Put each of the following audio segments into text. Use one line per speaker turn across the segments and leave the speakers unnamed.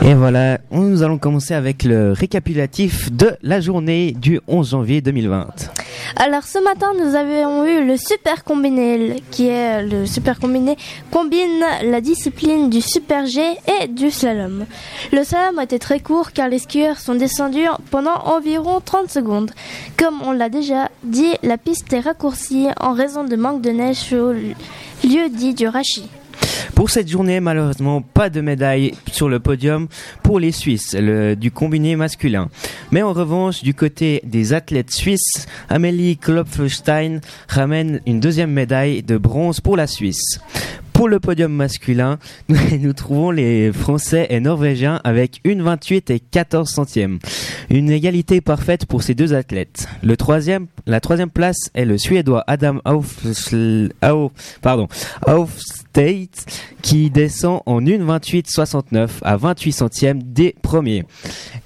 Et voilà, nous allons commencer avec le récapitulatif de la journée du 11 janvier 2020.
Alors ce matin, nous avions eu le super combiné, qui est le super combiné combine la discipline du super G et du slalom. Le slalom été très court car les skieurs sont descendus pendant environ 30 secondes. Comme on l'a déjà dit, la piste est raccourcie en raison de manque de neige au lieu dit du rachis.
Pour cette journée, malheureusement, pas de médaille sur le podium pour les Suisses du combiné masculin. Mais en revanche, du côté des athlètes suisses, Amélie Klopfenstein ramène une deuxième médaille de bronze pour la Suisse. Pour le podium masculin, nous, trouvons les Français et Norvégiens avec une 28 et 14 centièmes. Une égalité parfaite pour ces deux athlètes. Le troisième, la troisième place est le Suédois Adam Auf, Auf, pardon, Aufstate qui descend en 1,28,69 à 28 centièmes des premiers.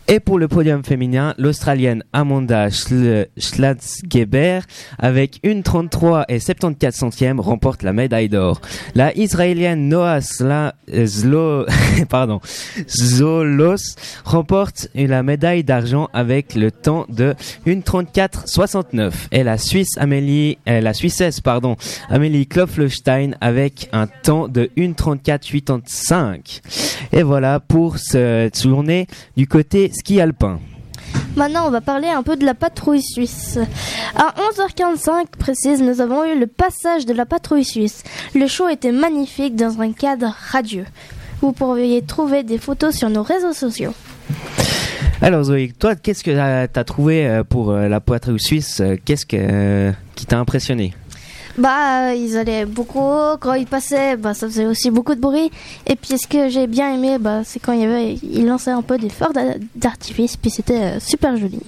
Et pour le podium féminin, l'Australienne Amanda Schlatzgeber, avec une 33 et 74 centièmes, remporte la médaille d'or. La Israélienne Noah Sla, Zlo, pardon, Zolos remporte la médaille d'argent avec le temps de 1,34,69. Et la Suisse Amélie, euh, la Suissesse, pardon, Amélie Klopfenstein avec un temps de 1,34,85. Et voilà pour cette journée du côté ski alpin.
Maintenant, on va parler un peu de la patrouille suisse. À 11h45 précise, nous avons eu le passage de la patrouille suisse. Le show était magnifique dans un cadre radieux. Vous pourriez trouver des photos sur nos réseaux sociaux.
Alors Zoé, toi, qu'est-ce que tu as trouvé euh, pour euh, la patrouille suisse Qu'est-ce que, qui t'a impressionné?
Bah, ils allaient beaucoup. Quand ils passaient, bah, ça faisait aussi beaucoup de bruit. Et puis, ce que j'ai bien aimé, bah, c'est quand il y avait, ils lançaient un peu des feux d'artifice. Puis, c'était super joli.